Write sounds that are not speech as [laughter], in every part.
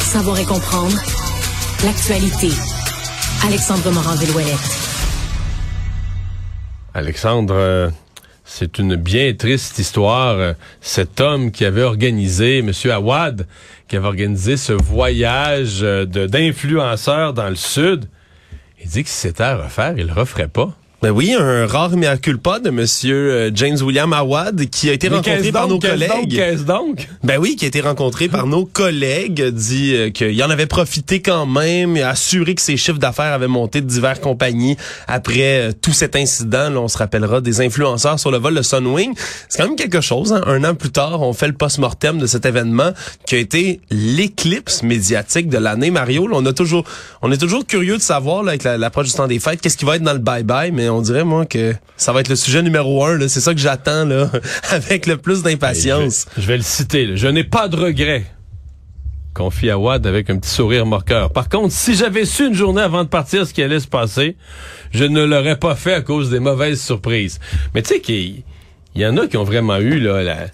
Savoir et comprendre l'actualité. Alexandre Morand-Villouellette. Alexandre, euh, c'est une bien triste histoire. Cet homme qui avait organisé, Monsieur Awad, qui avait organisé ce voyage euh, d'influenceurs dans le sud, il dit que si c'était à refaire, il le referait pas. Ben oui, un rare mea culpa de Monsieur euh, James William Awad qui a été Mais rencontré par donc, nos donc, collègues. Qu'est-ce donc? Ben oui, qui a été rencontré par nos collègues, dit euh, qu'il en avait profité quand même, et a assuré que ses chiffres d'affaires avaient monté de diverses compagnies après euh, tout cet incident. Là, on se rappellera des influenceurs sur le vol de Sunwing. C'est quand même quelque chose. hein. Un an plus tard, on fait le post-mortem de cet événement qui a été l'éclipse médiatique de l'année. Mario, là, on a toujours, on est toujours curieux de savoir là, avec la- l'approche du temps des fêtes, qu'est-ce qui va être dans le bye-bye, mais on dirait moi que ça va être le sujet numéro un. C'est ça que j'attends là, [laughs] avec le plus d'impatience. Je vais, le citer. Je n'ai pas de regrets. Confie Awad avec un petit sourire moqueur. Par contre, si j'avais su une journée avant de partir ce qui allait se passer, je ne l'aurais pas fait à cause des mauvaises surprises. Mais tu sais qu'il il y en a qui ont vraiment eu là, la,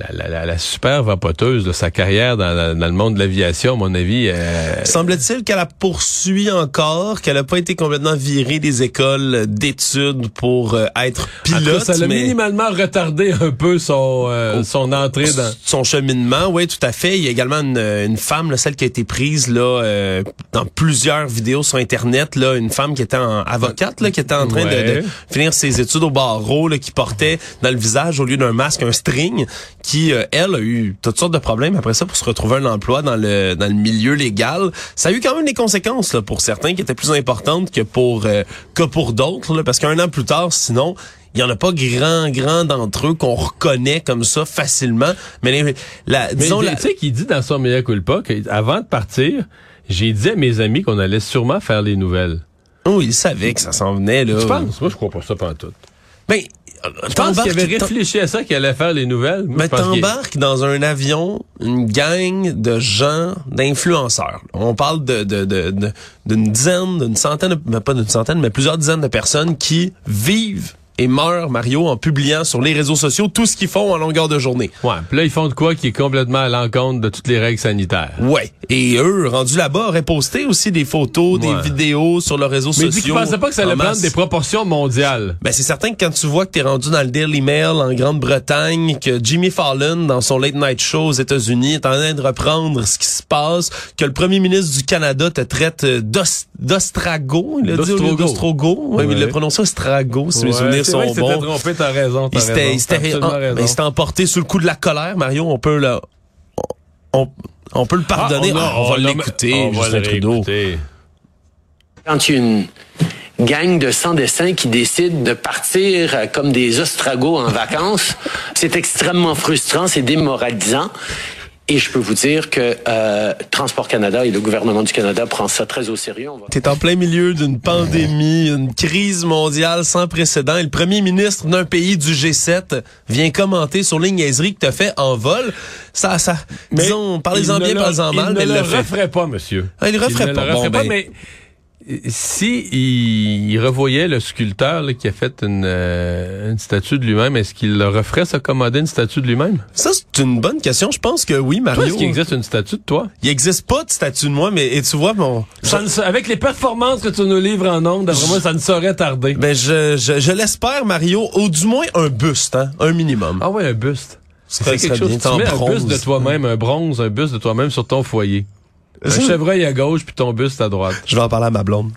la, la, la- la super vapoteuse de sa carrière dans, la- dans le monde de l'aviation, à mon avis. euh, Semble-t-il qu'elle a poursuivi encore, qu'elle n'a pas été complètement virée des écoles d'études pour euh, être tout cas, pilote, ça l'a mais minimalement retardé un peu son, euh, son entrée dans... son cheminement, oui, tout à fait. Il y a également une, une femme, là, celle qui a été prise là euh, dans plusieurs vidéos sur Internet, là, une femme qui était en avocate, là, qui était en train de- finir ses études au barreau, là, qui portait dans le visage au lieu d'un masque un string, qui euh, elle a eu toutes sortes de problèmes après ça pour se retrouver un emploi dans le dans le milieu légal. Ça a eu quand même des conséquences là, pour certains qui étaient plus importantes que pour euh, que pour d'autres, parce qu'un an plus tard, sinon il y en a pas grand grand d'entre eux qu'on reconnaît comme ça facilement. Mais les- la, Mais disons la, tu sais qu'il dit dans son meilleur culpa qu'avant de partir, j'ai dit à mes amis qu'on allait sûrement faire les nouvelles. oh, il savait que ça s'en venait là. Tu penses? Moi, je crois pas ça pantoute. Ben, Je pense qu'il avait réfléchi à ça, qu'il allait faire les nouvelles. Moi, Mais t'embarques dans un avion une gang de gens, d'influenceurs. On parle de de- de- de- d'une dizaine, d'une centaine, mais pas d'une centaine, mais plusieurs dizaines de personnes qui vivent et meurent, Mario, en publiant sur les réseaux sociaux tout ce qu'ils font en longueur de journée. Ouais, puis là, ils font de quoi qui est complètement à l'encontre de toutes les règles sanitaires? Ouais. Et eux, rendus là-bas, auraient posté aussi des photos, Ouais. des vidéos sur leurs réseaux Mais sociaux. qu'il pensait pas que ça allait en prendre des proportions mondiales. Ben c'est certain que quand tu vois que t'es rendu dans le Daily Mail en Grande-Bretagne, que Jimmy Fallon dans son late night show aux États-Unis est en train de reprendre ce qui se passe, que le premier ministre du Canada te traite d'os- d'ostrago, il a dit au lieu D'ostrogo. ouais, mais il l'a prononcé ostrago si mes Ouais, souvenirs c'est sont vrai bons. trompé, t'as raison, Il s'était, en- emporté sous le coup de la colère, Mario. On peut le, on, on peut le pardonner. Ah, on a- Ah, on, va on l'écouter, on va Justin Trudeau. Quand il y a une gang de sans-dessins qui décide de partir euh, comme des ostragos en vacances, [laughs] c'est extrêmement frustrant, c'est démoralisant. Et je peux vous dire que euh, Transport Canada et le gouvernement du Canada prend ça très au sérieux. Va- T'es en plein milieu d'une pandémie, une crise mondiale sans précédent. Et le premier ministre d'un pays du G7 vient commenter sur les niaiseries que t'as fait en vol. Ça, ça, disons, parlez-en bien, ne le- parlez-en mal, mais Il il ne le le referait pas, monsieur. Ah, il le referait ne pas. le referait Bon, pas, ben. mais si il, il revoyait le sculpteur là, qui a fait une, euh, une statue de lui-même, est-ce qu'il le referait s'accommoder une statue de lui-même? Ça, c'est une bonne question. Je pense que oui, Mario. est-ce qu'il existe une statue de toi? Il existe pas de statut de moi, mais et tu vois, mon, Ça ne avec les performances que tu nous livres en ondes, d'après moi, ça ne saurait tarder. ben, je, je, je l'espère, Mario, ou du moins un buste, hein, un minimum. Ah ouais, un buste. Ce C'est serait- quelque chose. bien Tu mets un buste de toi-même, un bronze, un buste de toi-même sur ton foyer. Un chevreuil à gauche puis ton buste à droite. Je vais en parler à ma blonde.